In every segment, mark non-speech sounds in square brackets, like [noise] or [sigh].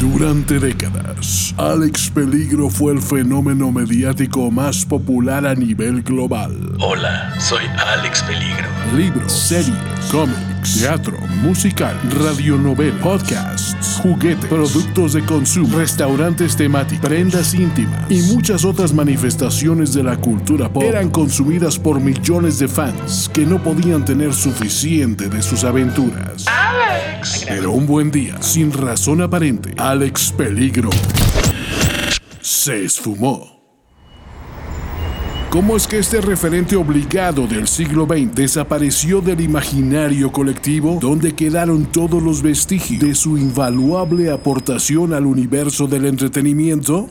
Durante décadas, Alex Peligro fue el fenómeno mediático más popular a nivel global. Hola, soy Alex Peligro. Libros, series, cómics, teatro, musical, radionovela, podcasts, juguetes, productos de consumo, restaurantes temáticos, prendas íntimas y muchas otras manifestaciones de la cultura pop eran consumidas por millones de fans que no podían tener suficiente de sus aventuras. Pero un buen día, sin razón aparente, Alex Peligro se esfumó. ¿Cómo es que este referente obligado del siglo XX desapareció del imaginario colectivo donde quedaron todos los vestigios de su invaluable aportación al universo del entretenimiento?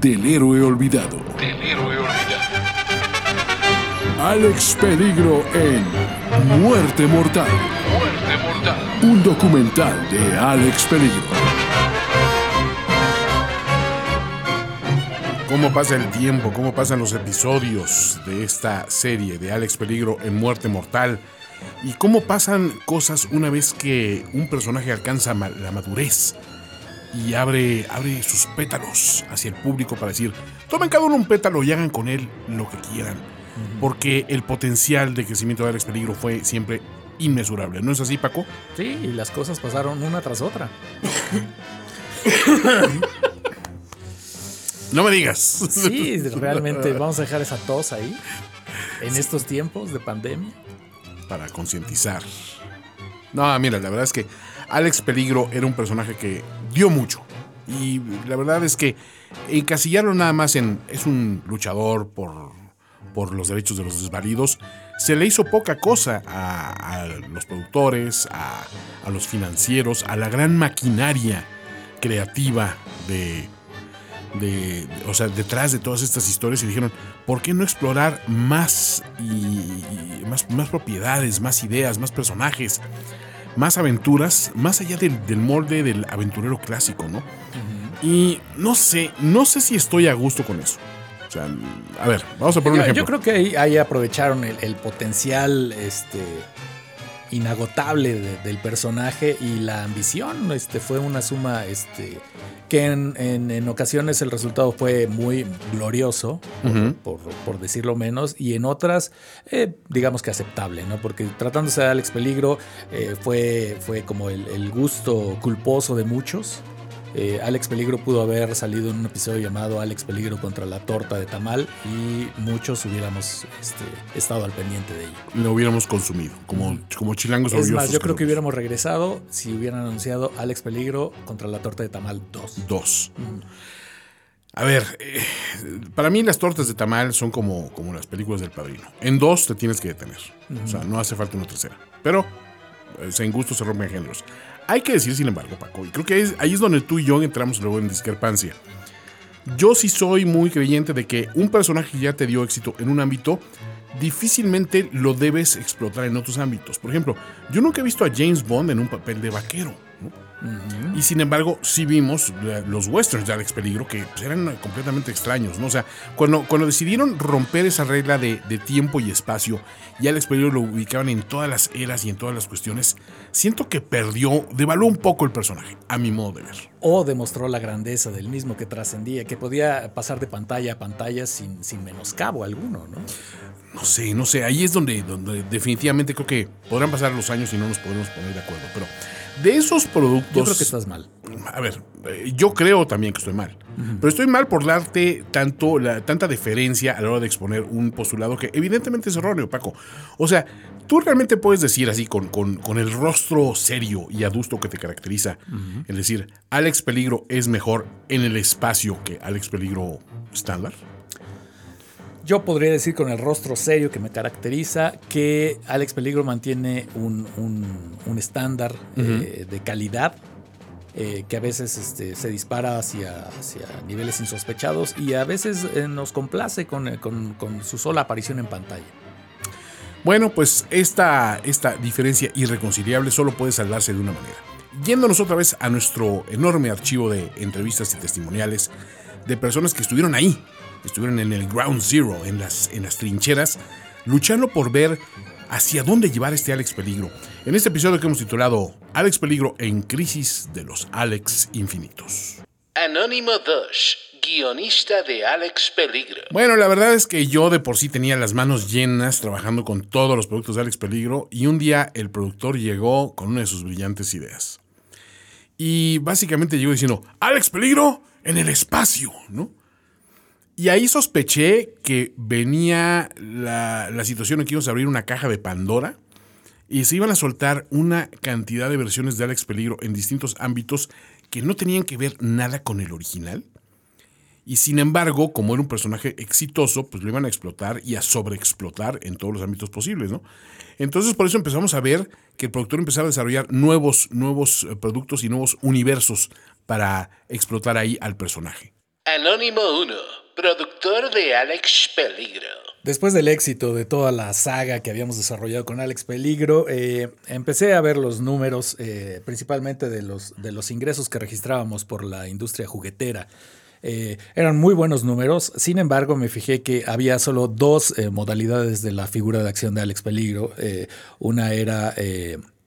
del héroe olvidado. Del héroe olvidado. Alex Peligro en Muerte Mortal, Muerte mortal. un documental de Alex Peligro. cómo pasa el tiempo, cómo pasan los episodios de esta serie de Alex Peligro en Muerte Mortal y cómo pasan cosas una vez que un personaje alcanza la madurez y abre, abre sus pétalos hacia el público para decir, tomen cada uno un pétalo y hagan con él lo que quieran. Porque el potencial de crecimiento de Alex Peligro fue siempre inmesurable. ¿No es así, Paco? Sí, y las cosas pasaron una tras otra. No me digas. Sí, realmente vamos a dejar esa tos ahí. En estos tiempos de pandemia. para concientizar. No, mira, la verdad es que Alex Peligro era un personaje que dio mucho. Y la verdad es que encasillarlo nada más en es un luchador por, por los derechos de los desvalidos, se le hizo poca cosa a, los productores, a, a los financieros, a la gran maquinaria creativa de, de, o sea, detrás de todas estas historias y dijeron, ¿por qué no explorar más y, y más, más propiedades, más ideas, más personajes, más aventuras, más allá del, del molde del aventurero clásico, ¿no? Y no sé, no sé si estoy a gusto con eso. O sea, a ver, vamos a poner un ejemplo. yo creo que ahí, ahí aprovecharon el, el potencial este, inagotable de- del personaje y la ambición. Este, fue una suma este, que en, en- en ocasiones el resultado fue muy glorioso, por- por, por decirlo menos, y en otras, eh, digamos que aceptable, ¿no? Porque tratándose de Alex Peligro, eh, fue, fue como el, el gusto culposo de muchos. Eh, Alex Peligro pudo haber salido en un episodio llamado Alex Peligro contra la torta de tamal y muchos hubiéramos este, estado al pendiente de ello. Lo hubiéramos consumido, como, como chilangos Es más, yo creo que hubiéramos regresado si hubieran anunciado Alex Peligro contra la torta de tamal 2. Dos. A ver, eh, para mí las tortas de tamal son como, como las películas del padrino. En dos te tienes que detener. O sea, no hace falta una tercera. Pero eh, en gusto se rompen géneros. Hay que decir, sin embargo, Paco, y creo que es- ahí es donde tú y yo entramos luego en discrepancia. Yo sí soy muy creyente de que un personaje que ya te dio éxito en un ámbito, difícilmente lo debes explotar en otros ámbitos. Por ejemplo, yo nunca he visto a James Bond en un papel de vaquero. Y sin embargo, sí vimos eh, los westerns de Alex Peligro que pues, eran completamente extraños, ¿no? O sea, cuando, cuando decidieron romper esa regla de, de tiempo y espacio y Alex Peligro lo ubicaban en todas las eras y en todas las cuestiones, siento que perdió, devaluó un poco el personaje, a mi modo de ver. O demostró la grandeza del mismo que trascendía, que podía pasar de pantalla a pantalla sin, sin menoscabo alguno, ¿no? No sé, no sé, ahí es donde, donde definitivamente creo que podrán pasar los años y no nos podemos poner de acuerdo. Pero de esos productos... Yo creo que estás mal. A ver, eh, yo creo también que estoy mal. Pero estoy mal por darte tanto la, tanta deferencia a la hora de exponer un postulado que evidentemente es erróneo, Paco. O sea, tú realmente puedes decir así con, con- con el rostro serio y adusto que te caracteriza, es decir, Alex Peligro es mejor en el espacio que Alex Peligro estándar. Yo podría decir con el rostro serio que me caracteriza que Alex Peligro mantiene un, un- un estándar eh, de calidad eh, que a veces este, se dispara hacia, hacia niveles insospechados y a veces eh, nos complace con, con- con su sola aparición en pantalla. Bueno, pues esta, esta diferencia irreconciliable solo puede salvarse de una manera. Yéndonos otra vez a nuestro enorme archivo de entrevistas y testimoniales de personas que estuvieron ahí, estuvieron en el ground zero, en las, en las trincheras, luchando por ver hacia dónde llevar este Alex Peligro. En este episodio que hemos titulado Alex Peligro en crisis de los Alex infinitos. Anónimo 2, guionista de Alex Peligro. Bueno, la verdad es que yo de por sí tenía las manos llenas trabajando con todos los productos de Alex Peligro y un día el productor llegó con una de sus brillantes ideas. Y básicamente llegó diciendo, Alex Peligro en el espacio, ¿no? Y ahí sospeché que venía la, la situación en que íbamos a abrir una caja de Pandora y se iban a soltar una cantidad de versiones de Alex Peligro en distintos ámbitos que no tenían que ver nada con el original. Y sin embargo, como era un personaje exitoso, pues lo iban a explotar y a sobreexplotar en todos los ámbitos posibles, ¿no? Entonces, por eso empezamos a ver que el productor empezaba a desarrollar nuevos, nuevos eh, productos y nuevos universos para explotar ahí al personaje. Anónimo 1, productor de Alex Peligro. Después del éxito de toda la saga que habíamos desarrollado con Alex Peligro, eh, empecé a ver los números, eh, principalmente de los, de los ingresos que registrábamos por la industria juguetera. Eh, eran muy buenos números, sin embargo me fijé que había solo dos modalidades de la figura de acción de Alex Peligro. Una era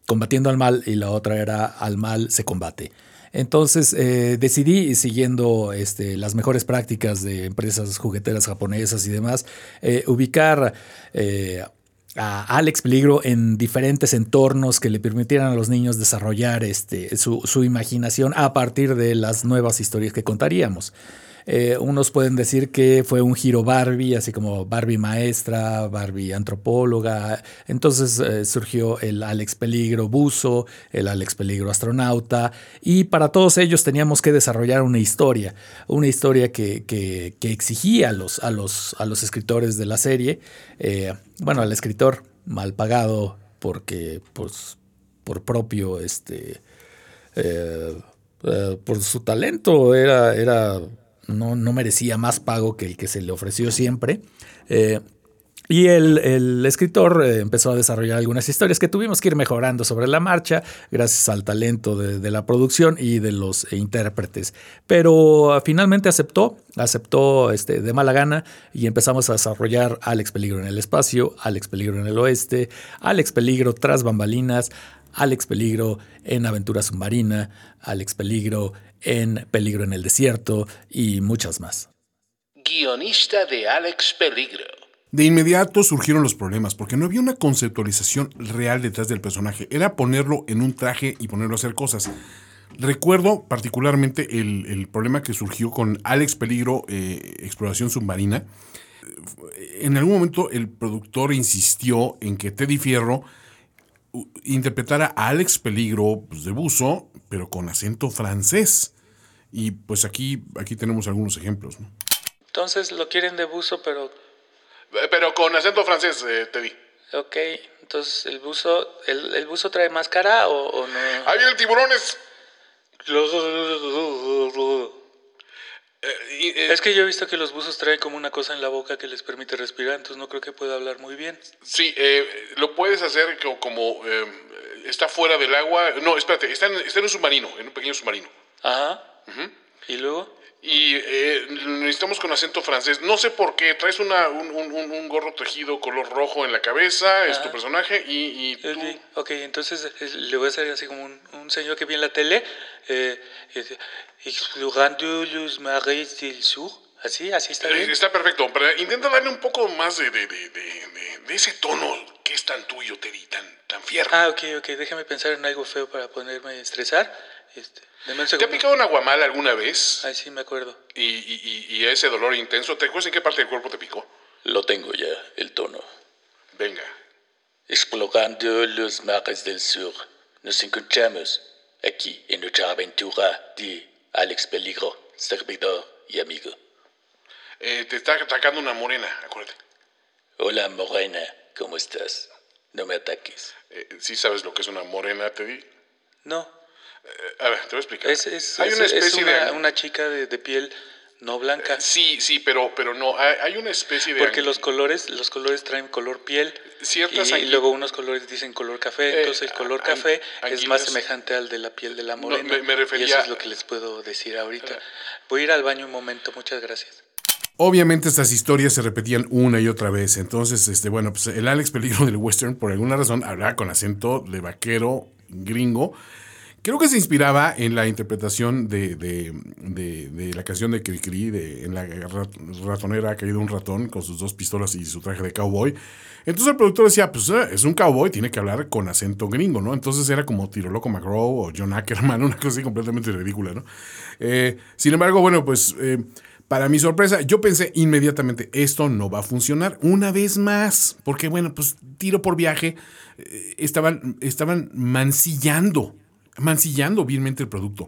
combatiendo al mal y la otra era al mal se combate. Entonces eh, decidí, siguiendo este, las mejores prácticas de empresas jugueteras japonesas y demás, eh, ubicar eh, a Alex Peligro en diferentes entornos que le permitieran a los niños desarrollar este, su, su imaginación a partir de las nuevas historias que contaríamos. Eh, unos pueden decir que fue un giro Barbie, así como Barbie maestra, Barbie antropóloga. Entonces eh, surgió el Alex Peligro buzo, el Alex Peligro astronauta, y para todos ellos teníamos que desarrollar una historia, una historia que, que- exigía a los, a, los, a los escritores de la serie, eh, bueno, al escritor mal pagado porque pues, por propio este, por su talento era, era no, no merecía más pago que el que se le ofreció siempre. Eh, y el, el escritor eh, empezó a desarrollar algunas historias que tuvimos que ir mejorando sobre la marcha, gracias al talento de, de la producción y de los intérpretes. Pero ah, finalmente aceptó, aceptó este, de mala gana y empezamos a desarrollar Alex Peligro en el espacio, Alex Peligro en el oeste, Alex Peligro tras bambalinas, Alex Peligro en aventura submarina, Alex Peligro en Peligro en el desierto y muchas más. Guionista de Alex Peligro. De inmediato surgieron los problemas, porque no había una conceptualización real detrás del personaje. Era ponerlo en un traje y ponerlo a hacer cosas. Recuerdo particularmente el, el problema que surgió con Alex Peligro, eh, Exploración Submarina. En algún momento el productor insistió en que Teddy Fierro interpretara a Alex Peligro pues, de buzo, pero con acento francés. Y pues aquí, aquí tenemos algunos ejemplos. ¿no? Entonces lo quieren de buzo, pero Pero con acento francés, eh, Teddy. ok. Entonces el buzo, el, el buzo trae máscara o, o no. Ahí vienen tiburones. Es que yo he visto que los buzos traen como una cosa en la boca que les permite respirar, entonces no creo que pueda hablar muy bien. Sí, eh, lo puedes hacer co- como, eh, está fuera del agua. No, espérate, está en, está en un submarino, en un pequeño submarino. Ajá. ¿Y luego? Y eh, necesitamos con acento francés. No sé por qué. Traes una, un, un- un- gorro tejido color rojo en la cabeza, es tu personaje, y, y tú. Ok, ok, entonces eh, le voy a hacer así como un, un señor que vi en la tele. Eh, Explorando los mares del sur. Así, así está Eh, bien. Está perfecto, pero intenta darle un poco más de, de- de- de ese tono que es tan tuyo, Teddy, tan, tan fierro. Ah, ok, ok, déjame pensar en algo feo para ponerme a estresar. Este, deme un ¿Te ha picado una guamala alguna vez? Ay, sí, me acuerdo. Y, y- y- y ese dolor intenso, ¿te acuerdas en qué parte del cuerpo te picó? Lo tengo ya, el tono. Venga. Explorando los mares del sur, nos encontramos aquí en nuestra aventura de Alex Peligro, servidor y amigo. Eh, te está atacando una morena, acuérdate. Hola, Morena, ¿cómo estás? No me ataques. Eh, ¿Sí sabes lo que es una morena, Teddy? No. A ver, te voy a explicar. Es, es- hay es- una es especie una, de... una chica de, de piel no blanca. Sí, sí, pero, pero no, hay, hay una especie de... Porque los colores, los colores traen color piel Ciertas y, angui- luego unos colores dicen color café, Eh, entonces el color café es más semejante al de la piel de la morena. me- me y refería- eso es lo que les puedo decir ahorita. Voy a ir al baño un momento, muchas gracias. Obviamente estas historias se repetían una y otra vez. Entonces, este, bueno, pues el Alex Peligro del western, por alguna razón, hablaba con acento de vaquero gringo. Creo que se inspiraba en la interpretación de, de- la canción de Cricri, de en la rat- ratonera ha caído un ratón con sus dos pistolas y su traje de cowboy. Entonces el productor decía, pues eh, es un cowboy, tiene que hablar con acento gringo, ¿no? Entonces era como Tiro Loco McGraw o John Ackerman, [laughs] una cosa así completamente ridícula, ¿no? Eh, sin embargo, bueno, pues eh, para mi sorpresa, yo pensé inmediatamente, esto no va a funcionar una vez más, porque bueno, pues tiro por viaje, eh, estaban, estaban mancillando, mancillando vilmente el producto.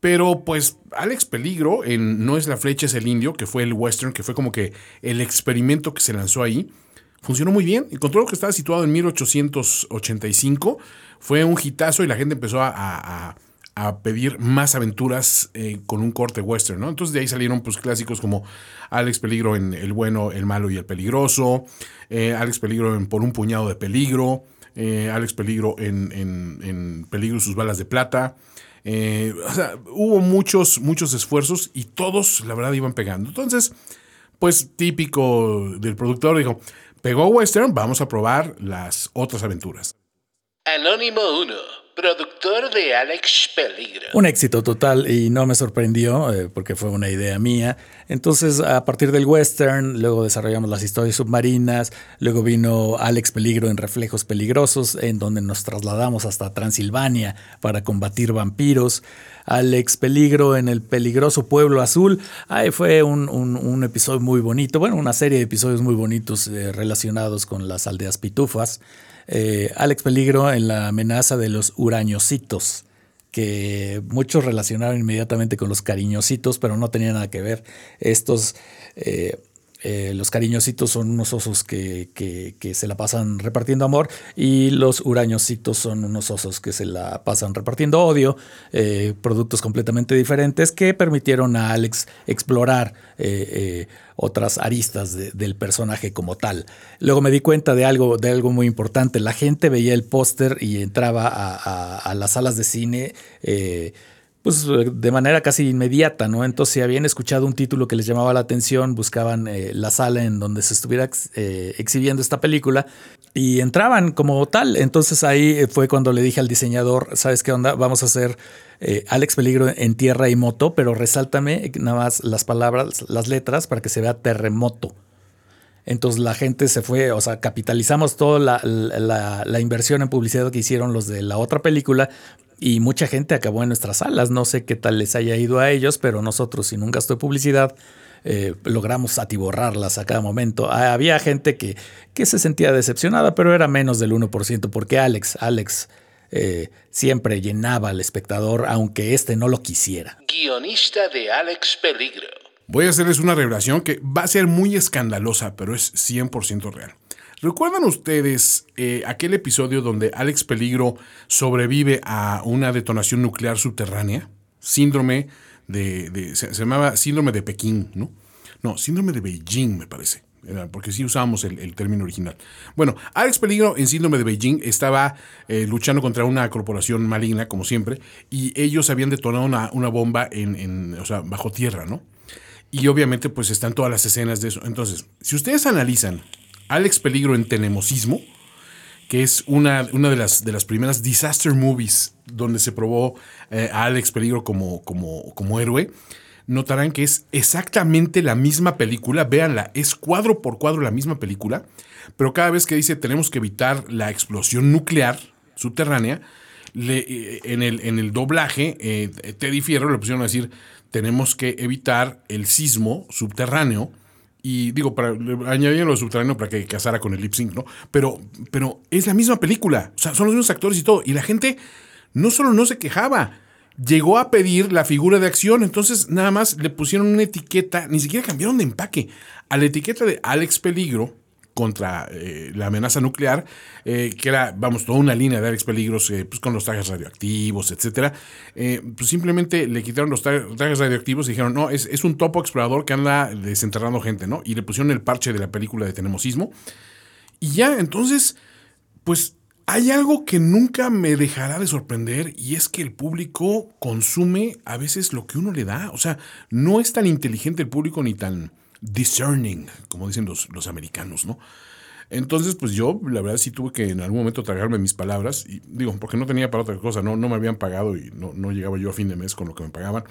Pero pues Alex Peligro en No es la flecha, es el indio, que fue el western, que fue como que el experimento que se lanzó ahí, funcionó muy bien. Encontró que estaba situado en 1885, fue un hitazo y la gente empezó a pedir más aventuras eh, con un corte western, ¿no? Entonces de ahí salieron pues clásicos como Alex Peligro en El bueno, el malo y el peligroso, eh, Alex Peligro en Por un puñado de peligro, eh, Alex Peligro en, en- en Peligro y sus balas de plata. O sea, hubo muchos, muchos esfuerzos y todos, la verdad, iban pegando. Entonces, pues típico del productor, dijo, pegó western, vamos a probar las otras aventuras. Anónimo 1, productor de Alex Peligro. Un éxito total y no me sorprendió eh, porque fue una idea mía. Entonces, a partir del western, luego desarrollamos las historias submarinas, luego vino Alex Peligro en Reflejos Peligrosos, en donde nos trasladamos hasta Transilvania para combatir vampiros. Alex Peligro en el peligroso Pueblo Azul. Ahí fue un, un- episodio muy bonito, bueno, una serie de episodios muy bonitos eh, relacionados con las aldeas pitufas. Eh, Alex Peligro en la amenaza de los urañositos que muchos relacionaron inmediatamente con los cariñositos, pero no tenía nada que ver. Estos, eh, eh, los cariñositos son unos osos que, que- se la pasan repartiendo amor y los urañositos son unos osos que se la pasan repartiendo odio, eh, productos completamente diferentes que permitieron a Alex explorar eh, otras aristas de- del personaje como tal. Luego me di cuenta de algo, de algo muy importante. La gente veía el póster y entraba a las salas de cine. Eh, pues de manera casi inmediata, ¿no? Entonces, si habían escuchado un título que les llamaba la atención, buscaban eh, la sala en donde se estuviera eh, exhibiendo esta película y entraban como tal. Entonces ahí fue cuando le dije al diseñador, ¿sabes qué onda? Vamos a hacer eh, Alex Peligro en tierra y moto, pero resáltame nada más las palabras, las letras para que se vea terremoto. Entonces la gente se fue, o sea, capitalizamos toda la inversión en publicidad que hicieron los de la otra película y mucha gente acabó en nuestras salas. No sé qué tal les haya ido a ellos, pero nosotros sin un gasto de publicidad eh, logramos atiborrarlas a cada momento. Ah, Había gente que, que se sentía decepcionada, pero era menos del 1%, porque Alex, Alex eh, siempre llenaba al espectador, aunque éste no lo quisiera. Guionista de Alex Peligro. Voy a hacerles una revelación que va a ser muy escandalosa, pero es 100% real. ¿Recuerdan ustedes eh, aquel episodio donde Alex Peligro sobrevive a una detonación nuclear subterránea? Síndrome de... se, llamaba síndrome de Pekín, ¿no? No, síndrome de Beijing, me parece. Porque sí usábamos el, término original. Bueno, Alex Peligro en síndrome de Beijing estaba eh, luchando contra una corporación maligna, como siempre, y ellos habían detonado una, una bomba en, en, o sea, bajo tierra, ¿no? Y obviamente pues están todas las escenas de eso. Entonces, si ustedes analizan Alex Peligro en Tenemosismo, que es una, una de, las, de las primeras disaster movies donde se probó eh, a Alex Peligro como, como, como héroe, notarán que es exactamente la misma película, véanla, es cuadro por cuadro la misma película, pero cada vez que dice tenemos que evitar la explosión nuclear subterránea, eh, en, el, en el doblaje, eh, Teddy Fierro le pusieron a decir, tenemos que evitar el sismo subterráneo. Y digo, para, le añadieron lo subterráneo para que casara con el lip sync, ¿no? Pero, pero es la misma película. O sea, son los mismos actores y todo. Y la gente no solo no se quejaba, llegó a pedir la figura de acción. Entonces, nada más le pusieron una etiqueta, ni siquiera cambiaron de empaque. A la etiqueta de Alex Peligro, contra eh, la amenaza nuclear, eh, que era, vamos, toda una línea de Alex Peligros, eh, pues con los trajes radioactivos, etcétera. pues simplemente le quitaron los trajes radioactivos y dijeron, no, es, es, un topo explorador que anda desenterrando gente, ¿no? Y le pusieron el parche de la película de Tenemosismo. Y ya, entonces, pues hay algo que nunca me dejará de sorprender y es que el público consume a veces lo que uno le da. O sea, no es tan inteligente el público ni tan discerning, como dicen los, los americanos, ¿no? Entonces, pues yo, la verdad, sí tuve que en algún momento tragarme mis palabras, y digo, porque no tenía para otra cosa, no, no me habían pagado y no, no llegaba yo a fin de mes con lo que me pagaban.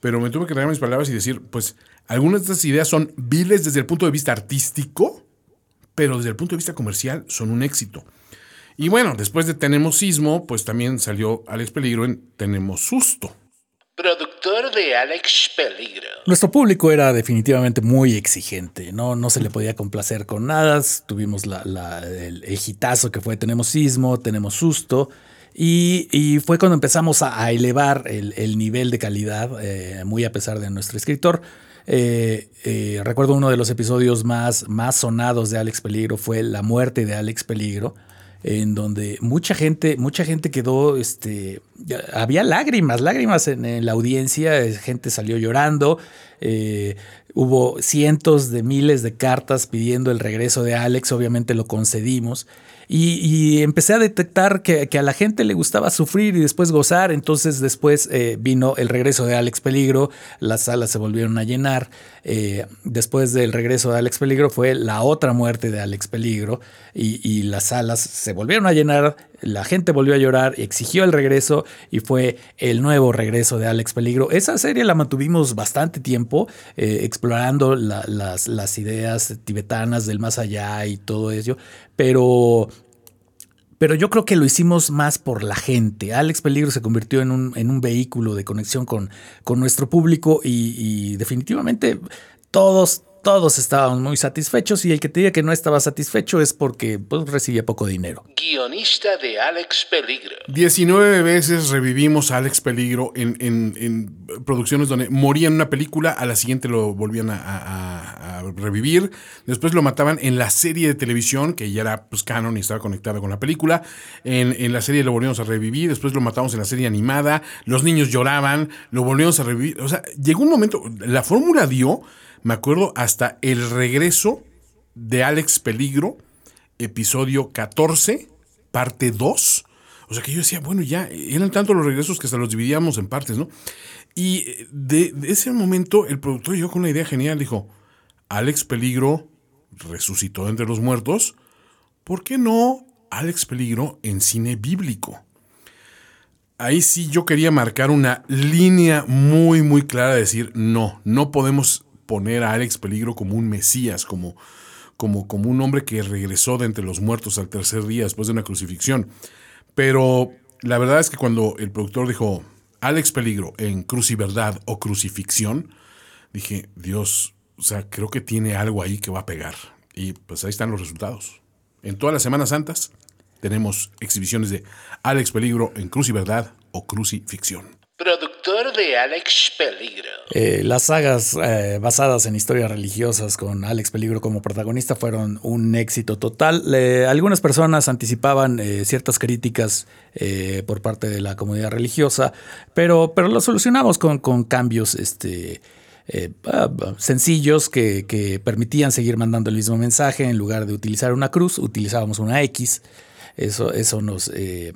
Pero me tuve que tragar mis palabras y decir, pues, algunas de estas ideas son viles desde el punto de vista artístico, pero desde el punto de vista comercial son un éxito. Y bueno, después de Tenemos Sismo, pues también salió Alex Peligro en Tenemos Susto productor de Alex Peligro. Nuestro público era definitivamente muy exigente, no, no se le podía complacer con nada. Tuvimos el, hitazo que fue Tenemos Sismo, Tenemos Susto. Y, fue cuando empezamos a, elevar el, nivel de calidad, eh, muy a pesar de nuestro escritor. Eh, eh, recuerdo uno de los episodios más sonados de Alex Peligro fue La muerte de Alex Peligro en donde mucha gente, mucha gente quedó, este, había lágrimas, lágrimas en, la audiencia, gente salió llorando, eh, hubo cientos de miles de cartas pidiendo el regreso de Alex, obviamente lo concedimos. Y, empecé a detectar que, a la gente le gustaba sufrir y después gozar. Entonces después eh, vino el regreso de Alex Peligro, las salas se volvieron a llenar. Eh, después del regreso de Alex Peligro fue la otra muerte de Alex Peligro y, las salas se volvieron a llenar. La gente volvió a llorar, exigió el regreso y fue el nuevo regreso de Alex Peligro. Esa serie la mantuvimos bastante tiempo eh, explorando las, las ideas tibetanas del más allá y todo ello, pero pero yo creo que lo hicimos más por la gente. Alex Peligro se convirtió en un, en un vehículo de conexión con, con nuestro público y, y definitivamente todos, todos estábamos muy satisfechos y el que te diga que no estaba satisfecho es porque pues, recibía poco dinero. Guionista de Alex Peligro. 19 veces revivimos a Alex Peligro en, en, producciones donde moría en una película, a la siguiente lo volvían a, revivir, después lo mataban en la serie de televisión, que ya era pues, canon y estaba conectada con la película, en, en la serie lo volvíamos a revivir, después lo matamos en la serie animada, los niños lloraban, lo volvíamos a revivir, o sea, llegó un momento, la fórmula dio me acuerdo hasta el regreso de Alex Peligro, episodio 14, parte 2. O sea que yo decía, bueno, ya eran tantos los regresos que hasta los dividíamos en partes, ¿no? Y de, ese momento el productor llegó con una idea genial, dijo, Alex Peligro resucitó entre los muertos, ¿por qué no Alex Peligro en cine bíblico? Ahí sí yo quería marcar una línea muy, muy clara de decir, no, no podemos poner a Alex Peligro como un mesías, como, como, como un hombre que regresó de entre los muertos al tercer día después de una crucifixión. Pero la verdad es que cuando el productor dijo Alex Peligro en Cruciverdad o Crucifixión, dije, Dios, o sea, creo que tiene algo ahí que va a pegar. Y pues ahí están los resultados. En todas las Semanas Santas tenemos exhibiciones de Alex Peligro en Cruciverdad o Crucifixión productor de Alex Peligro. Eh, las sagas eh, basadas en historias religiosas con Alex Peligro como protagonista fueron un éxito total. algunas personas anticipaban eh, ciertas críticas por parte de la comunidad religiosa, pero, pero lo solucionamos con, con cambios este, ah, sencillos que, permitían seguir mandando el mismo mensaje. En lugar de utilizar una cruz, utilizábamos una X. Eso, eso nos eh,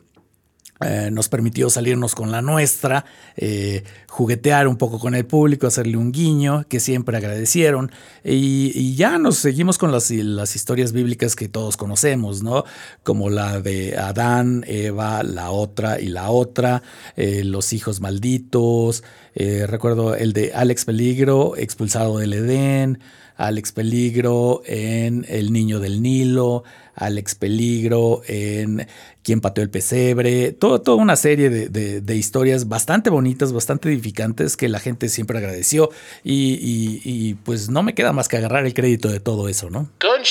nos permitió salirnos con la nuestra, eh, juguetear un poco con el público, hacerle un guiño que siempre agradecieron y, ya nos seguimos con las, las, historias bíblicas que todos conocemos, ¿no? Como la de Adán, Eva, la otra y la otra, eh, los hijos malditos, recuerdo el de Alex Peligro, expulsado del Edén, Alex Peligro en El Niño del Nilo, Alex Peligro en Quien pateó el pesebre, todo, toda una serie de, historias bastante bonitas, bastante edificantes que la gente siempre agradeció y, pues no me queda más que agarrar el crédito de todo eso, ¿no? Con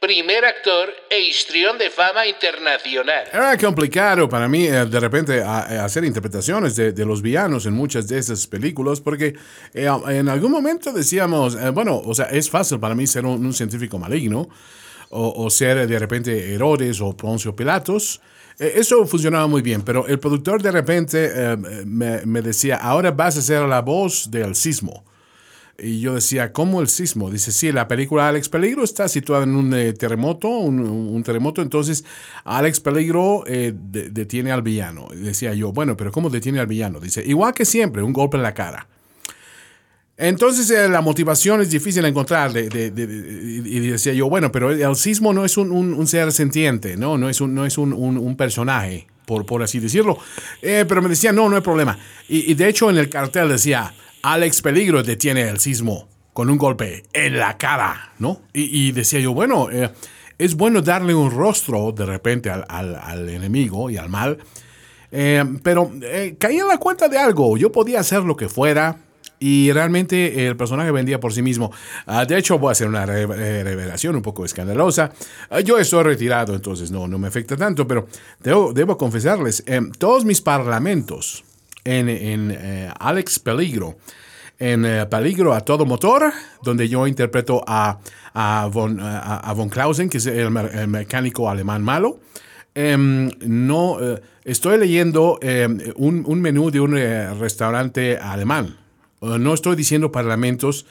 primer actor e histrión de fama internacional. Era complicado para mí eh, de repente a- a hacer interpretaciones de, de los villanos en muchas de esas películas porque eh, en algún momento decíamos, eh, bueno, o sea, es fácil para mí ser un, un científico maligno o, ser de repente Herodes o Poncio Pilatos. Eh, Eso funcionaba muy bien, pero el productor de repente eh, me, decía, ahora vas a ser la voz del sismo. Y yo decía, ¿cómo el sismo? Dice, sí, la película Alex Peligro está situada en un eh, terremoto, un, terremoto, entonces Alex Peligro de- detiene al villano. Y decía yo, bueno, pero ¿cómo detiene al villano? Dice, igual que siempre, un golpe en la cara. Entonces eh, la motivación es difícil encontrar. de- de- y decía yo, bueno, pero el sismo no es un, ser sentiente, ¿no? No es un, no es un, un- personaje, por, por así decirlo. Eh, pero me decía, no, no hay problema. Y, de hecho en el cartel decía, Alex Peligro detiene el sismo con un golpe en la cara, ¿no? Y, decía yo, bueno, eh, es bueno darle un rostro de repente al, al- al enemigo y al mal. Pero caí en la cuenta de algo. Yo podía hacer lo que fuera y realmente el personaje vendía por sí mismo. Ah, de hecho, voy a hacer una eh, revelación un poco escandalosa. Ah, yo estoy retirado, entonces no, no me afecta tanto, pero debo, debo confesarles, eh, todos mis parlamentos en, en, eh, Alex Peligro, en eh, Peligro a todo motor, donde yo interpreto a, a, von, a, von Clausen, que es el, me- el mecánico alemán malo. Em, no, eh, estoy leyendo em, un, menú de un eh, restaurante alemán. No estoy diciendo parlamentos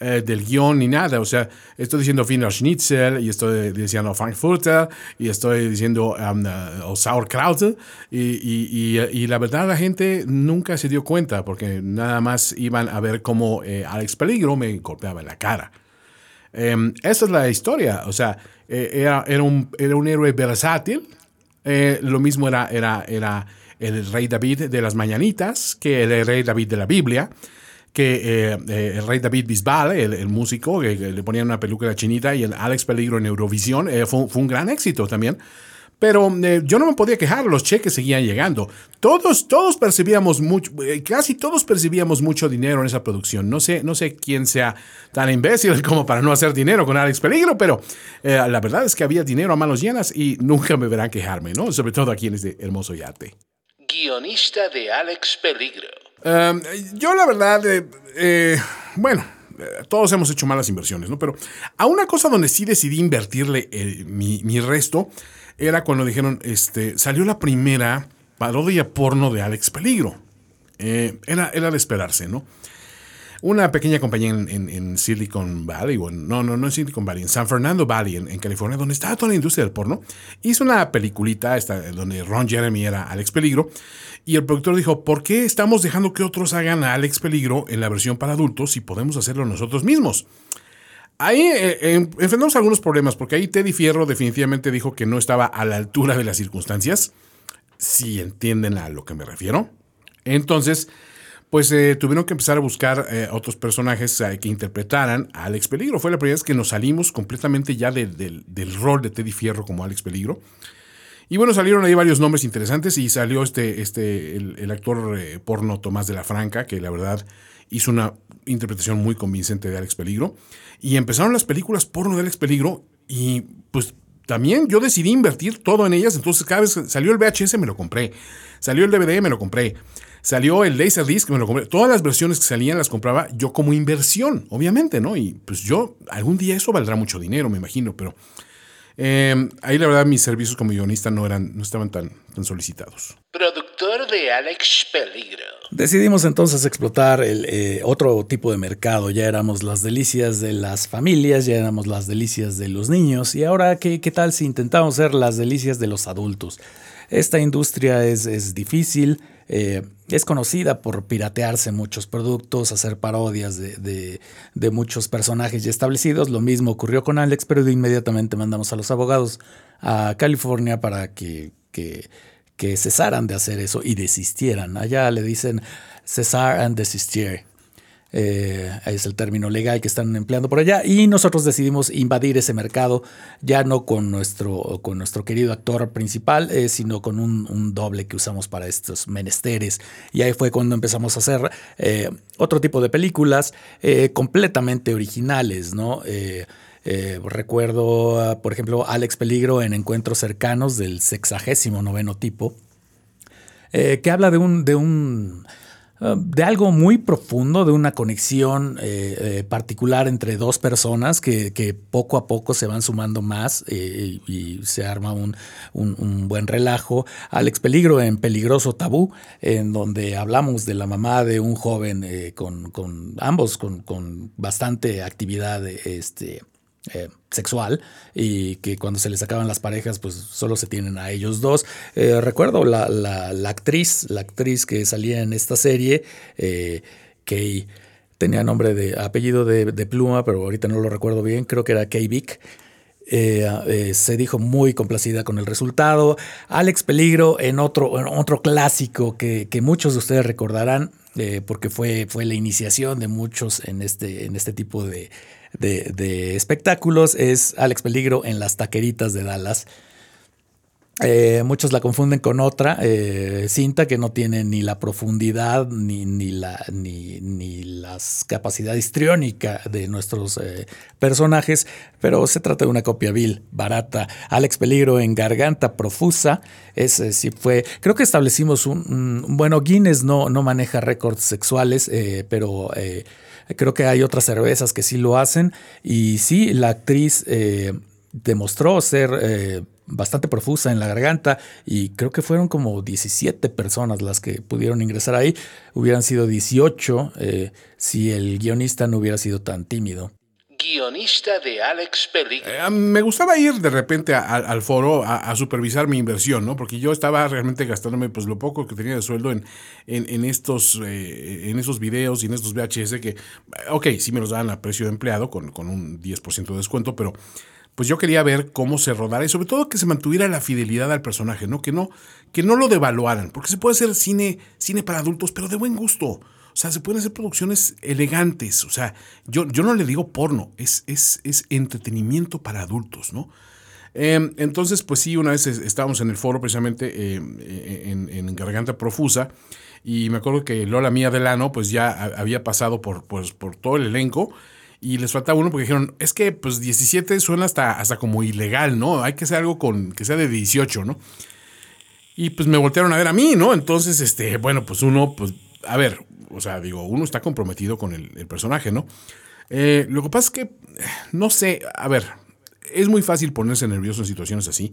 eh, del guion ni nada. O sea, estoy diciendo Wiener Schnitzel y estoy diciendo Frankfurter y estoy diciendo um, uh, Sauerkraut. Y, y, la verdad la gente nunca se dio cuenta porque nada más iban a ver cómo eh, Alex Peligro me golpeaba en la cara. Eh, esa es la historia. O sea, eh, era, era un héroe versátil. Eh, lo mismo era, era, era el rey David de las mañanitas que el rey David de la Biblia. Que eh, eh, el rey David Bisbal, el, músico, que, que le ponían una peluca chinita, y el Alex Peligro en Eurovisión, eh, fue, fue un gran éxito también. Pero yo no me podía quejar, los cheques seguían llegando. Todos, todos percibíamos mucho, casi todos percibíamos mucho dinero en esa producción. No sé, no sé quién sea tan imbécil [laughs] como para no hacer dinero con Alex Peligro, pero la verdad es que había dinero a manos llenas y nunca me verán quejarme, ¿no? Sobre todo aquí en este hermoso yate. Guionista de Alex Peligro. Um, yo la verdad, eh, eh, bueno, todos hemos hecho malas inversiones, ¿no? Pero a una cosa donde sí decidí invertirle eh, mi, mi resto era cuando dijeron, este, salió la primera parodia porno de Alex Peligro. Eh, era, era de esperarse, ¿no? Una pequeña compañía en, en- Silicon Valley, o en- no, no, no en Silicon Valley, en San Fernando Valley, en, California, donde estaba toda la industria del porno, hizo una peliculita esta, donde Ron Jeremy era Alex Peligro, y el productor dijo, ¿por qué estamos dejando que otros hagan a Alex Peligro en la versión para adultos si podemos hacerlo nosotros mismos? Ahí eh, eh, enfrentamos algunos problemas, porque ahí Teddy Fierro definitivamente dijo que no estaba a la altura de las circunstancias, si entienden a lo que me refiero. Entonces, pues eh, tuvieron que empezar a buscar eh, otros personajes eh, que interpretaran a Alex Peligro. Fue la primera vez que nos salimos completamente ya del- rol de Teddy Fierro como Alex Peligro. Y bueno, salieron ahí varios nombres interesantes y salió este, este, el, el actor eh, porno Tomás de la Franca, que la verdad hizo una interpretación muy convincente de Alex Peligro. Y empezaron las películas porno de Alex Peligro y pues también yo decidí invertir todo en ellas. Entonces cada vez salió el VHS me lo compré, salió el DVD me lo compré, salió el Laserdisc me lo compré. Todas las versiones que salían las compraba yo como inversión, obviamente, ¿no? Y pues yo, algún día eso valdrá mucho dinero, me imagino, pero... Eh, ahí la verdad mis servicios como guionista no eran, no estaban tan, tan solicitados. Productor de Alex Peligro. Decidimos entonces explotar el, eh, otro tipo de mercado. Ya éramos las delicias de las familias, ya éramos las delicias de los niños. Y ahora, ¿qué, qué tal si intentamos ser las delicias de los adultos? Esta industria es, es difícil, eh, es conocida por piratearse muchos productos, hacer parodias de, de- de muchos personajes ya establecidos. Lo mismo ocurrió con Alex, pero inmediatamente mandamos a los abogados a California para que, que, que cesaran de hacer eso y desistieran. Allá le dicen cesar and desistir. Eh, es el término legal que están empleando por allá. Y nosotros decidimos invadir ese mercado, ya no con nuestro, con nuestro querido actor principal, eh, sino con un, doble que usamos para estos menesteres. Y ahí fue cuando empezamos a hacer eh, otro tipo de películas completamente originales, ¿no? Recuerdo, ah, por ejemplo, Alex Peligro en Encuentros Cercanos del sexagésimo noveno tipo, que habla de un, de un de algo muy profundo, de una conexión eh, particular entre dos personas que, poco a poco se van sumando más y se arma un, buen relajo. Alex Peligro en Peligroso Tabú, en donde hablamos de la mamá de un joven con, ambos con, con, bastante actividad este, eh, sexual y que cuando se les acaban las parejas pues solo se tienen a ellos dos. Eh, recuerdo la, actriz, la actriz que salía en esta serie, eh, que tenía nombre de apellido de, pluma, pero ahorita no lo recuerdo bien, creo que era Kay Vick. se dijo muy complacida con el resultado. Alex Peligro en otro, otro clásico que, muchos de ustedes recordarán, porque fue, fue la iniciación de muchos en este, en este tipo de, de, espectáculos es Alex Peligro en las taqueritas de Dallas. Eh, muchos la confunden con otra eh, cinta que no tiene ni la profundidad ni, ni, la, ni, ni las capacidades histriónicas de nuestros eh, personajes, pero se trata de una copia vil, barata. Alex Peligro en Garganta Profusa. Ese sí fue. Creo que establecimos un. bueno, Guinness no, no maneja récords sexuales, pero Creo que hay otras cervezas que sí lo hacen. Y sí, la actriz eh, demostró ser eh, bastante profusa en la garganta y creo que fueron como 17 personas las que pudieron ingresar ahí. Hubieran sido 18 eh, si el guionista no hubiera sido tan tímido guionista de Alex Peligro. Eh, me gustaba ir de repente al foro a, supervisar mi inversión, ¿no? Porque yo estaba realmente gastándome pues lo poco que tenía de sueldo en, en, estos, eh, en esos videos y en estos VHS que, ok, sí me los dan a precio de empleado con, con un 10% de descuento, pero pues yo quería ver cómo se rodara y sobre todo que se mantuviera la fidelidad al personaje, ¿no? Que no, que no lo devaluaran, porque se puede hacer cine, cine para adultos, pero de buen gusto. O sea, se pueden hacer producciones elegantes. O sea, yo, yo no le digo porno, es, es, es entretenimiento para adultos, ¿no? Em, entonces, pues sí, una vez estábamos en el foro precisamente em, e, en, Garganta Profusa y me acuerdo que Lola Mía Delano pues ya había pasado por, pues, por todo el elenco y les faltaba uno porque dijeron, es que pues 17 suena hasta, hasta como ilegal, ¿no? Hay que hacer algo con que sea de 18, ¿no? Y pues me voltearon a ver a mí, ¿no? Entonces, este, bueno, pues uno, pues, a ver, o sea, digo, uno está comprometido con el, personaje, ¿no? Eh, lo que pasa es que, no sé, a ver, es muy fácil ponerse nervioso en situaciones así.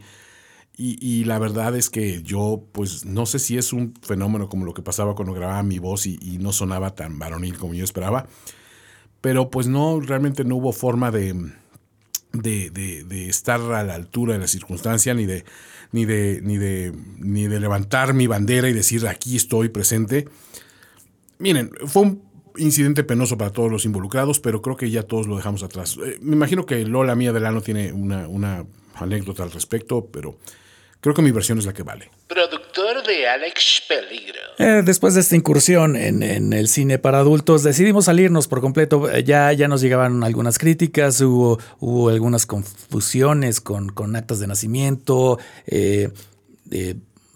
Y, la verdad es que yo, pues, no sé si es un fenómeno como lo que pasaba cuando grababa mi voz y, no sonaba tan varonil como yo esperaba. Pero pues no, realmente no hubo forma de, de, de, estar a la altura de la circunstancia, ni de, ni de, ni de, ni de levantar mi bandera y decir aquí estoy presente. Miren, fue un incidente penoso para todos los involucrados, pero creo que ya todos lo dejamos atrás. Eh, me imagino que Lola Mía Delano tiene una, una anécdota al respecto, pero creo que mi versión es la que vale. Productor de Alex Peligro. Eh, después de esta incursión en, el cine para adultos, decidimos salirnos por completo. Eh, ya, ya nos llegaban algunas críticas, hubo, hubo algunas confusiones con, con actas de nacimiento. Eh,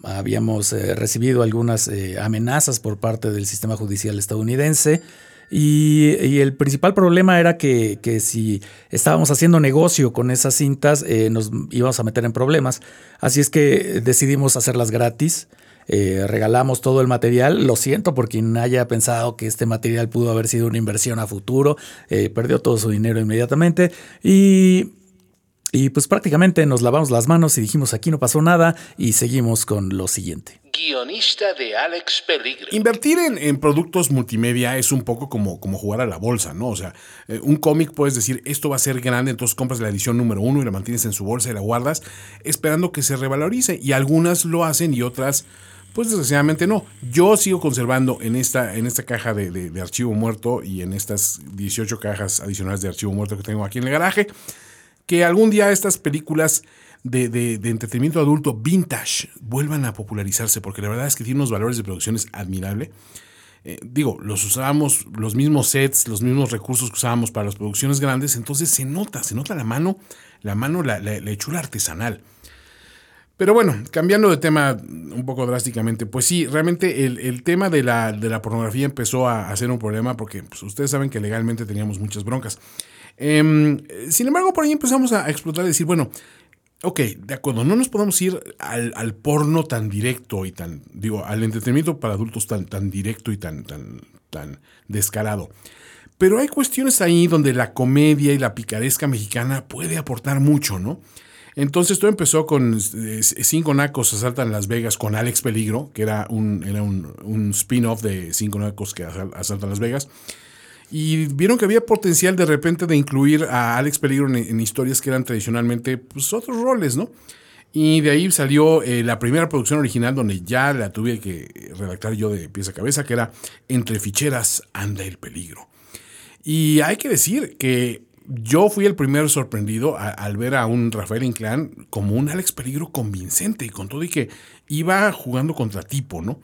habíamos eh, recibido algunas eh, amenazas por parte del sistema judicial estadounidense. Y, el principal problema era que, si estábamos haciendo negocio con esas cintas, eh, nos íbamos a meter en problemas. Así es que decidimos hacerlas gratis. regalamos todo el material. Lo siento por quien haya pensado que este material pudo haber sido una inversión a futuro. perdió todo su dinero inmediatamente. Y y pues prácticamente nos lavamos las manos y dijimos aquí no pasó nada y seguimos con lo siguiente. Guionista de Alex Peligro. Invertir en, productos multimedia es un poco como, como jugar a la bolsa, ¿no? O sea, eh, un cómic puedes decir esto va a ser grande, entonces compras la edición número uno y la mantienes en su bolsa y la guardas esperando que se revalorice. Y algunas lo hacen y otras pues desgraciadamente no. Yo sigo conservando en esta, en esta caja de, de, archivo muerto y en estas 18 cajas adicionales de archivo muerto que tengo aquí en el garaje que algún día estas películas de, entretenimiento adulto vintage vuelvan a popularizarse, porque la verdad es que tiene unos valores de producción admirable. Eh, digo, los usábamos, los mismos sets, los mismos recursos que usábamos para las producciones grandes, entonces se nota, se nota la mano, la mano, la, hechura artesanal. Pero bueno, cambiando de tema un poco drásticamente, pues sí, realmente el, tema de la, de la, pornografía empezó a, ser un problema porque pues, ustedes saben que legalmente teníamos muchas broncas. Em, sin embargo, por ahí empezamos a explotar y decir, bueno, ok, de acuerdo, no nos podemos ir al, porno tan directo y tan, digo, al entretenimiento para adultos tan, tan directo y tan, tan, tan descarado. Pero hay cuestiones ahí donde la comedia y la picaresca mexicana puede aportar mucho, ¿no? Entonces todo empezó con eh, Cinco Nacos asaltan Las Vegas con Alex Peligro, que era un, era un, spin-off de Cinco Nacos que asaltan Las Vegas. Y vieron que había potencial de repente de incluir a Alex Peligro en, historias que eran tradicionalmente pues, otros roles, ¿no? Y de ahí salió eh, la primera producción original donde ya la tuve que redactar yo de pieza a cabeza, que era Entre ficheras anda el peligro. Y hay que decir que yo fui el primero sorprendido al ver a un Rafael Inclán como un Alex Peligro convincente, y con todo y que iba jugando contra tipo, ¿no?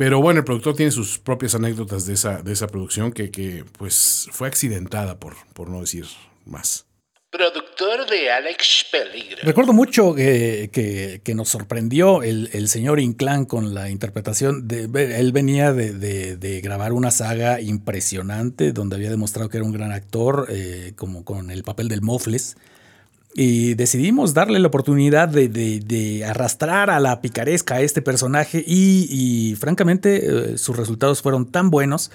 Pero bueno, el productor tiene sus propias anécdotas de esa, de esa producción que, que pues fue accidentada, por, por no decir más. Productor de Alex Peligro. Recuerdo mucho que, que, nos sorprendió el, el, señor Inclán con la interpretación. De, él venía de, de, grabar una saga impresionante donde había demostrado que era un gran actor, eh, como con el papel del Mofles. Y decidimos darle la oportunidad de, arrastrar a la picaresca a este personaje y, francamente eh, sus resultados fueron tan buenos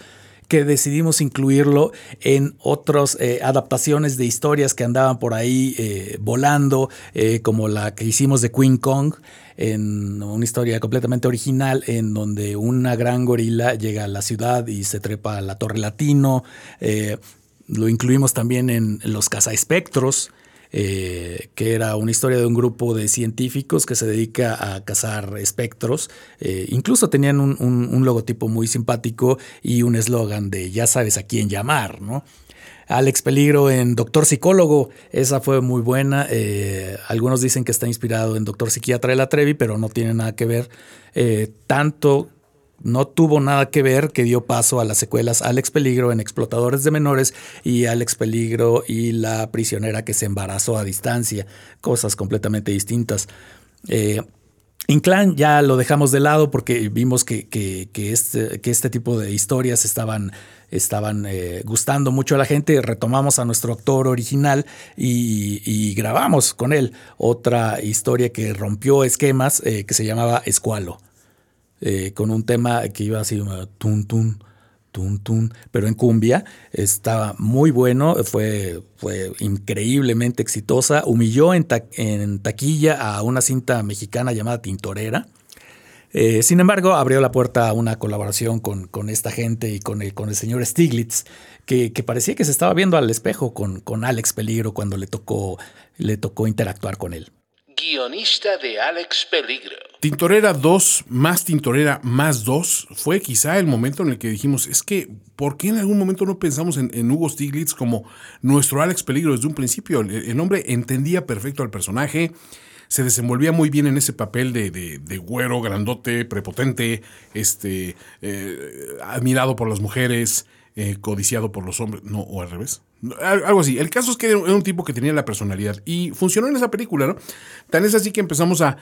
que decidimos incluirlo en otras eh, adaptaciones de historias que andaban por ahí eh, volando, como la que hicimos de Queen Kong, en una historia completamente original en donde una gran gorila llega a la ciudad y se trepa a la Torre Latino. lo incluimos también en Los Cazaespectros. Eh, que era una historia de un grupo de científicos que se dedica a cazar espectros. Eh, incluso tenían un, logotipo muy simpático y un eslogan de ya sabes a quién llamar, ¿no? Alex Peligro en Doctor Psicólogo, esa fue muy buena. Eh, algunos dicen que está inspirado en Doctor Psiquiatra de la Trevi, pero no tiene nada que ver. tanto no tuvo nada que ver que dio paso a las secuelas Alex Peligro en Explotadores de Menores y Alex Peligro y la prisionera que se embarazó a distancia, cosas completamente distintas. Eh, Inclán ya lo dejamos de lado porque vimos que, que, este, que este, tipo de historias estaban, estaban eh, gustando mucho a la gente. Retomamos a nuestro actor original y, grabamos con él otra historia que rompió esquemas eh, que se llamaba Escualo. Eh, con un tema que iba así, tun, tun, tun, tun, pero en cumbia. Estaba muy bueno, fue, fue increíblemente exitosa. Humilló en, en taquilla a una cinta mexicana llamada Tintorera. Eh, sin embargo, abrió la puerta a una colaboración con, con esta gente y con el, con el señor Stiglitz, que, que, parecía que se estaba viendo al espejo con, con Alex Peligro cuando le tocó, le tocó interactuar con él guionista de Alex Peligro. Tintorera 2 más Tintorera más 2 fue quizá el momento en el que dijimos, es que, ¿por qué en algún momento no pensamos en, Hugo Stiglitz como nuestro Alex Peligro desde un principio? El, hombre entendía perfecto al personaje, se desenvolvía muy bien en ese papel de, de, güero, grandote, prepotente, este, eh, admirado por las mujeres, eh, codiciado por los hombres, no, o al revés. Algo así. El caso es que era un tipo que tenía la personalidad y funcionó en esa película, ¿no? Tan es así que empezamos a,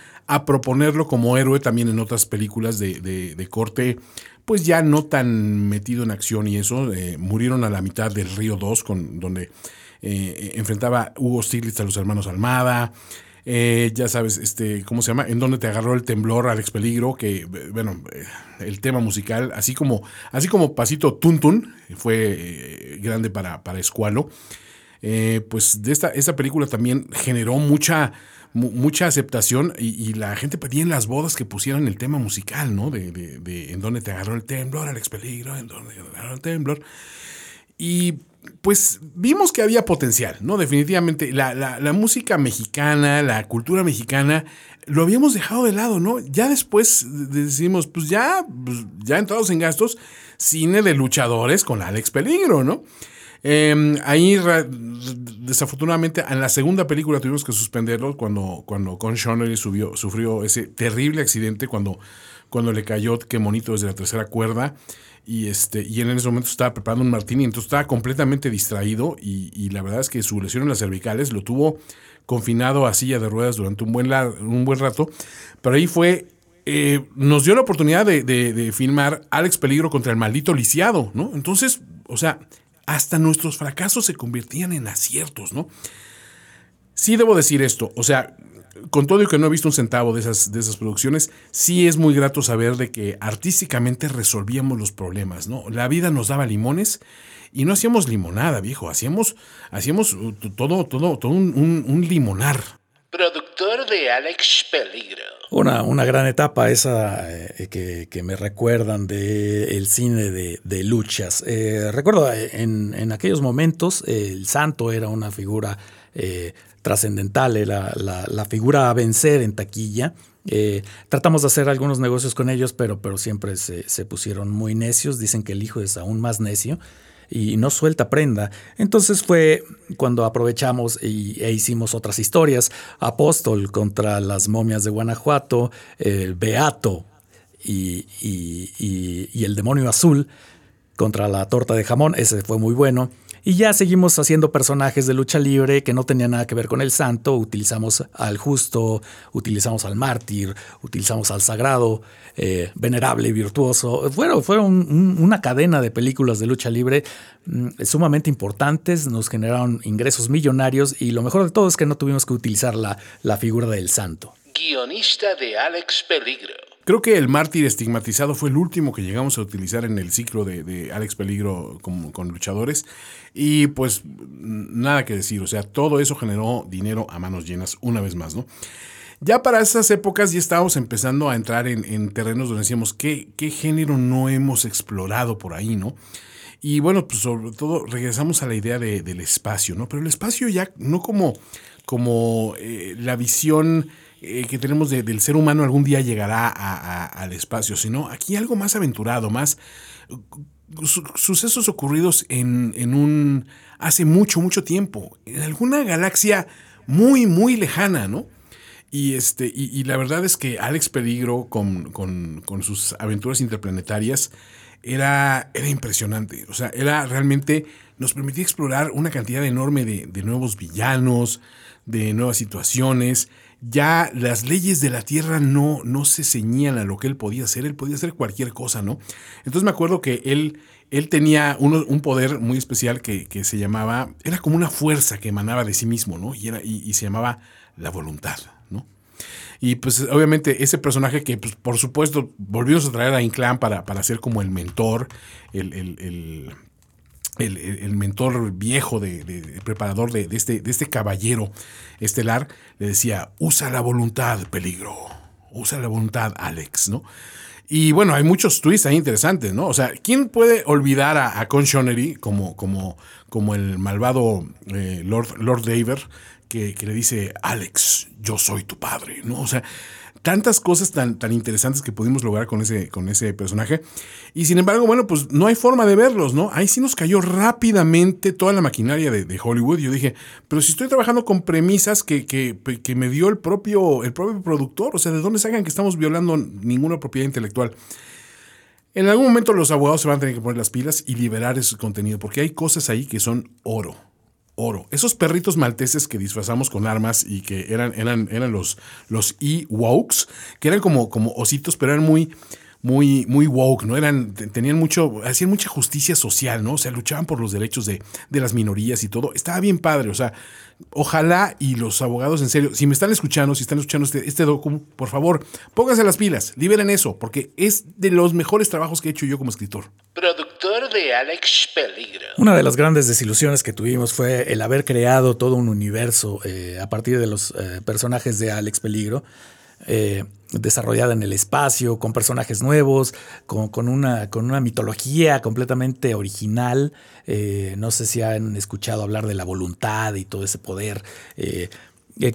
proponerlo como héroe también en otras películas de, corte, pues ya no tan metido en acción y eso. Eh, murieron a la mitad del Río 2, con, donde eh, enfrentaba Hugo Stiglitz a los hermanos Almada. Eh, ya sabes, este, ¿cómo se llama? En donde te agarró el temblor, Alex Peligro, que, bueno, eh, el tema musical, así como, así como Pasito Tuntun, fue eh, grande para, para Escualo. pues de esta, esta película también generó mucha, mucha aceptación y, la gente pedía en las bodas que pusieran el tema musical, ¿no? De, de, de en donde te agarró el temblor, Alex Peligro, en donde te agarró el temblor. Y pues vimos que había potencial, ¿no? Definitivamente, la, música mexicana, la cultura mexicana, lo habíamos dejado de lado, ¿no? Ya después decimos, pues ya, pues ya entrados en gastos, cine de luchadores con Alex Peligro, ¿no? Em, ahí, desafortunadamente, en la segunda película tuvimos que suspenderlo cuando, cuando Con Connery sufrió ese terrible accidente cuando, cuando le cayó, qué monito, desde la tercera cuerda y este y en ese momento estaba preparando un martini, entonces estaba completamente distraído y, la verdad es que su lesión en las cervicales lo tuvo confinado a silla de ruedas durante un buen, un buen rato, pero ahí fue, eh, nos dio la oportunidad de, filmar Alex Peligro contra el maldito lisiado, ¿no? Entonces, o sea, hasta nuestros fracasos se convertían en aciertos, ¿no? Sí debo decir esto, o sea, con todo y que no he visto un centavo de esas, de esas producciones, sí es muy grato saber de que artísticamente resolvíamos los problemas, ¿no? La vida nos daba limones y no hacíamos limonada, viejo, hacíamos, hacíamos uh, todo, todo, todo un, limonar. Productor de Alex Peligro. Una, una gran etapa esa eh, que, me recuerdan del el cine de, luchas. Eh, recuerdo eh, en, en, aquellos momentos el santo era una figura era la, figura a vencer en taquilla. tratamos de hacer algunos negocios con ellos, pero, pero siempre se, se, pusieron muy necios. Dicen que el hijo es aún más necio y no suelta prenda. Entonces fue cuando aprovechamos y, e hicimos otras historias. Apóstol contra las momias de Guanajuato, el Beato y, y el demonio azul contra la torta de jamón, ese fue muy bueno. Y ya seguimos haciendo personajes de lucha libre que no tenían nada que ver con el santo. Utilizamos al justo, utilizamos al mártir, utilizamos al sagrado, eh, venerable y virtuoso. Bueno, fueron una cadena de películas de lucha libre mm, sumamente importantes, nos generaron ingresos millonarios y lo mejor de todo es que no tuvimos que utilizar la, la figura del santo. Guionista de Alex Peligro. Creo que el mártir estigmatizado fue el último que llegamos a utilizar en el ciclo de, Alex Peligro con, luchadores. Y pues nada que decir, o sea, todo eso generó dinero a manos llenas una vez más, ¿no? Ya para esas épocas ya estábamos empezando a entrar en, terrenos donde decíamos, ¿qué, ¿qué, género no hemos explorado por ahí, no? Y bueno, pues sobre todo regresamos a la idea del espacio, ¿no? Pero el espacio ya no como, como eh, la visión eh, que tenemos del ser humano algún día llegará al espacio, sino aquí algo más aventurado, más sucesos ocurridos en, en un hace mucho, mucho tiempo, en alguna galaxia muy, muy lejana, ¿no? Y, este, y, la verdad es que Alex Peligro, con, sus aventuras interplanetarias, era, era impresionante. O sea, era realmente. Nos permitía explorar una cantidad enorme de, nuevos villanos, de nuevas situaciones. Ya las leyes de la Tierra no, no se ceñían a lo que él podía hacer. Él podía hacer cualquier cosa, ¿no? Entonces me acuerdo que él, él tenía un poder muy especial que, se llamaba. Era como una fuerza que emanaba de sí mismo, ¿no? Y, se llamaba la voluntad. Y pues obviamente ese personaje que pues, por supuesto volvimos a traer a Inclán para, para ser como el mentor, el, mentor viejo, de, preparador de, este, de este caballero estelar, le decía, usa la voluntad, peligro, usa la voluntad, Alex, ¿no? Y bueno, hay muchos twists ahí interesantes, ¿no? O sea, ¿quién puede olvidar a, a Conchonery como, como, como el malvado eh, Lord, Lord Daver? que, le dice, Alex, yo soy tu padre, ¿no? O sea, tantas cosas tan, tan interesantes que pudimos lograr con ese, con ese personaje. Y sin embargo, bueno, pues no hay forma de verlos, ¿no? Ahí sí nos cayó rápidamente toda la maquinaria de, Hollywood. Yo dije, pero si estoy trabajando con premisas que, que, que, me dio el propio, el propio productor, o sea, ¿de dónde sacan que estamos violando ninguna propiedad intelectual? En algún momento los abogados se van a tener que poner las pilas y liberar ese contenido, porque hay cosas ahí que son oro oro. Esos perritos malteses que disfrazamos con armas y que eran, eran, eran los, los E-Wokes, que eran como, como ositos, pero eran muy, muy, muy woke, ¿no? Eran, tenían mucho, hacían mucha justicia social, ¿no? O sea, luchaban por los derechos de, de, las minorías y todo. Estaba bien padre, o sea, ojalá y los abogados, en serio, si me están escuchando, si están escuchando este, este documento, por favor, pónganse las pilas, liberen eso, porque es de los mejores trabajos que he hecho yo como escritor. Productor de Alex Peligro. Una de las grandes desilusiones que tuvimos fue el haber creado todo un universo eh, a partir de los eh, personajes de Alex Peligro eh, desarrollada en el espacio, con personajes nuevos, con, una, mitología completamente original. No sé si han escuchado hablar de la voluntad y todo ese poder.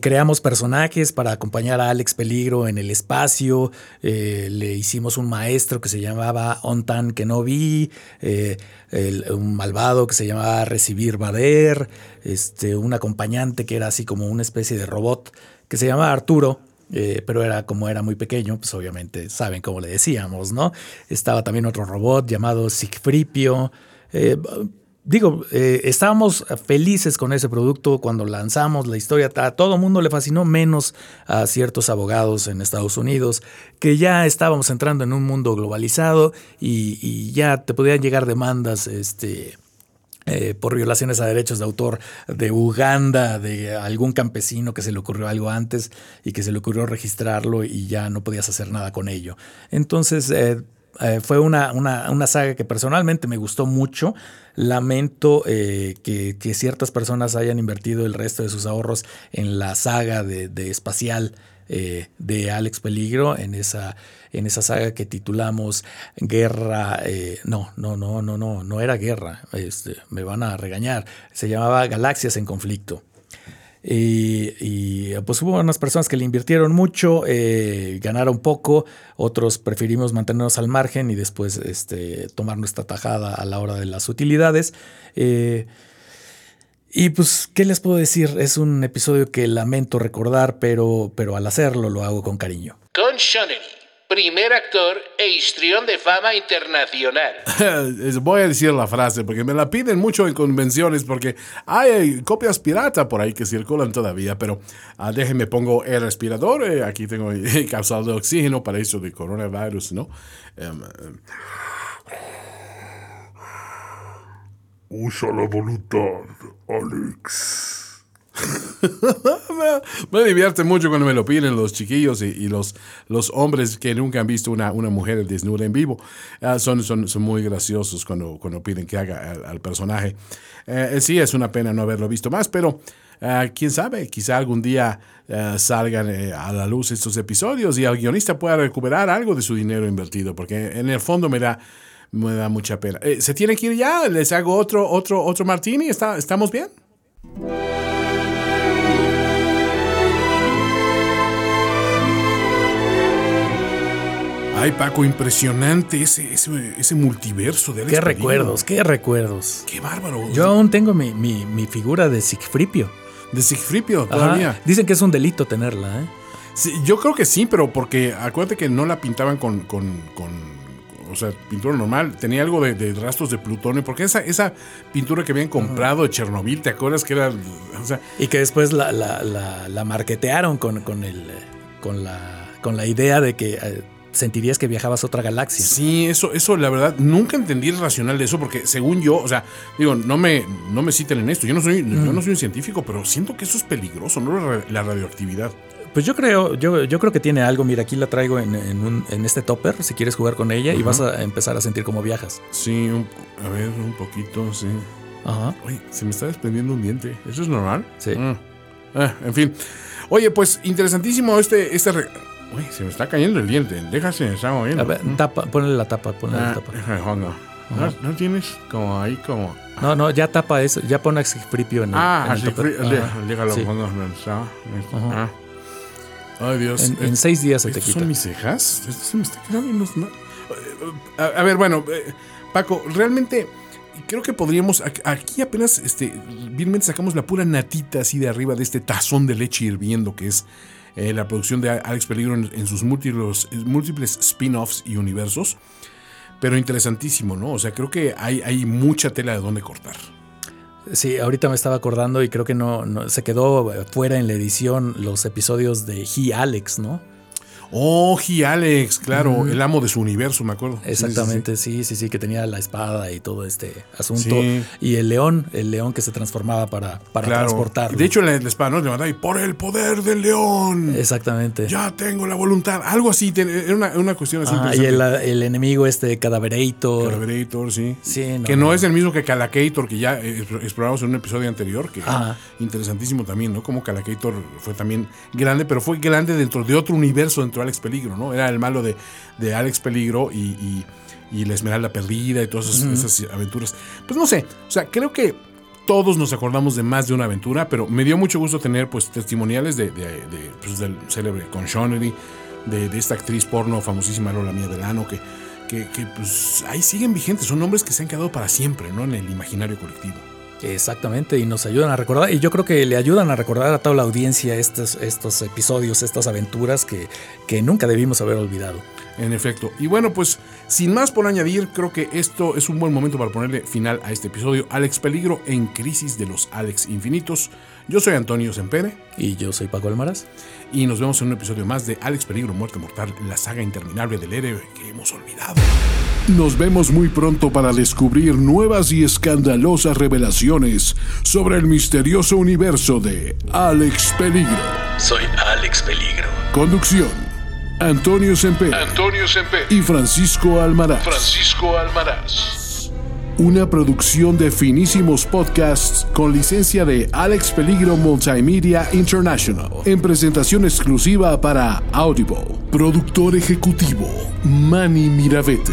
Creamos personajes para acompañar a Alex Peligro en el espacio. le hicimos un maestro que se llamaba Ontan Kenobi, un malvado que se llamaba Recibir Bader, este, un acompañante que era así como una especie de robot que se llamaba Arturo. Eh, pero era como era muy pequeño, pues obviamente saben cómo le decíamos, ¿no? Estaba también otro robot llamado Sigfripio. Digo, eh, estábamos felices con ese producto cuando lanzamos la historia. A todo el mundo le fascinó, menos a ciertos abogados en Estados Unidos, que ya estábamos entrando en un mundo globalizado y, y ya te podían llegar demandas este, eh, por violaciones a derechos de autor de Uganda, de algún campesino que se le ocurrió algo antes y que se le ocurrió registrarlo y ya no podías hacer nada con ello. Entonces, eh, eh, fue una, una, saga que personalmente me gustó mucho. Lamento que, ciertas personas hayan invertido el resto de sus ahorros en la saga de, de espacial de Alex Peligro, en esa en esa saga que titulamos Guerra, eh, no, no, no, no, no, no era guerra, este, me van a regañar, se llamaba Galaxias en Conflicto. Y, pues hubo unas personas que le invirtieron mucho, eh, ganaron poco, otros preferimos mantenernos al margen y después este, tomar nuestra tajada a la hora de las utilidades. Eh, y pues, ¿qué les puedo decir? Es un episodio que lamento recordar, pero, pero al hacerlo lo hago con cariño. Primer actor e histrión de fama internacional. [laughs] Voy a decir la frase porque me la piden mucho en convenciones porque hay copias pirata por ahí que circulan todavía, pero uh, déjenme pongo el respirador, eh, aquí tengo el [laughs] causal de oxígeno para eso de coronavirus, ¿no? Um, Usa la voluntad, Alex. [laughs] me, divierte mucho cuando me lo piden los chiquillos y, los, los hombres que nunca han visto una, una mujer desnuda en vivo. Ah, son, son, son, muy graciosos cuando, cuando piden que haga al, personaje. Eh, eh, sí, es una pena no haberlo visto más, pero ah, quién sabe, quizá algún día ah, salgan eh, a la luz estos episodios y el guionista pueda recuperar algo de su dinero invertido, porque en el fondo me da, me da mucha pena. ¿Se tiene que ir ya? ¿Les hago otro, otro, otro martini? ¿Está, ¿Estamos bien? Ay, Paco, impresionante ese, ese, multiverso de Alex Qué recuerdos, qué recuerdos. Qué bárbaro. Yo aún tengo mi, mi, figura de Sigfripio. De Sigfripio, todavía. Dicen que es un delito tenerla, ¿eh? Sí, yo creo que sí, pero porque acuérdate que no la pintaban con, con, con o sea, pintura normal, tenía algo de, rastros de plutonio, porque esa, esa pintura que habían comprado de Chernobyl, ¿te acuerdas que era? O sea, y que después la, la, la, marquetearon con, con, el, con, la, con la idea de que eh, sentirías que viajabas a otra galaxia. Sí, eso, eso la verdad, nunca entendí el racional de eso, porque según yo, o sea, digo, no me, no me citen en esto, yo no soy, yo no soy un científico, pero siento que eso es peligroso, ¿no? La radioactividad. Pues yo creo, yo, yo creo que tiene algo. Mira, aquí la traigo en, un, en este topper, si quieres jugar con ella, y vas a empezar a sentir como viajas. Sí, a ver, un poquito, sí. Ajá. Oye, se me está desprendiendo un diente. ¿Eso es normal? Sí. Ah. Ah, en fin. Oye, pues interesantísimo este, este Uy, se me está cayendo el diente. Déjase, está moviendo. A ver, tapa, ponle la tapa, ponle la ah, tapa. ¿No, ¿No, tienes como ahí como.? No, no, ya tapa eso, ya pon a Sigfripio en el. Ah, en el déjalo, sí. pongo. Ah. Ay, Dios. En, seis días se te quita. ¿Son mis cejas? Esto se me está quedando. A, a ver, bueno, eh, Paco, realmente creo que podríamos. Aquí apenas, este, bien sacamos la pura natita así de arriba de este tazón de leche hirviendo que es eh, la producción de Alex Peligro en, sus múltiples, múltiples spin-offs y universos. Pero interesantísimo, ¿no? O sea, creo que hay, hay mucha tela de dónde cortar. Sí, ahorita me estaba acordando y creo que no, no se quedó fuera en la edición los episodios de He Alex, ¿no? Oh, Alex, claro, el amo de su universo, me acuerdo. Exactamente, sí sí, sí, que tenía la espada y todo este asunto. Y el león, el león que se transformaba para, para transportarlo. De hecho, la, espada no levantaba y por el poder del león. Exactamente. Ya tengo la voluntad. Algo así, era una, cuestión así. y el, enemigo este Cadaverator. Cadaverator, sí. sí que no es el mismo que Calacator, que ya exploramos en un episodio anterior, que interesantísimo también, ¿no? Como Calacator fue también grande, pero fue grande dentro de otro universo, dentro Alex Peligro, ¿no? Era el malo de, de Alex Peligro y, la Esmeralda Perdida y todas esas, aventuras. Pues no sé, o sea, creo que todos nos acordamos de más de una aventura, pero me dio mucho gusto tener pues testimoniales de, pues, del célebre Con Connery, de, de, esta actriz porno famosísima Lola Mía Delano, que, que, que pues ahí siguen vigentes, son nombres que se han quedado para siempre, ¿no? En el imaginario colectivo. Exactamente, y nos ayudan a recordar, y yo creo que le ayudan a recordar a toda la audiencia estos, estos episodios, estas aventuras que, que nunca debimos haber olvidado. En efecto. Y bueno, pues sin más por añadir, creo que esto es un buen momento para ponerle final a este episodio. Alex Peligro en Crisis de los Alex Infinitos. Yo soy Antonio Sempere. Y yo soy Paco Almaraz. Y nos vemos en un episodio más de Alex Peligro, Muerte Mortal, la saga interminable del héroe que hemos olvidado. Nos vemos muy pronto para descubrir nuevas y escandalosas revelaciones sobre el misterioso universo de Alex Peligro. Soy Alex Peligro. Conducción. Antonio Semper Antonio Semper. y Francisco Almaraz. Francisco Almaraz. Una producción de finísimos podcasts con licencia de Alex Peligro Multimedia International. En presentación exclusiva para Audible. Productor ejecutivo Manny Mirabete.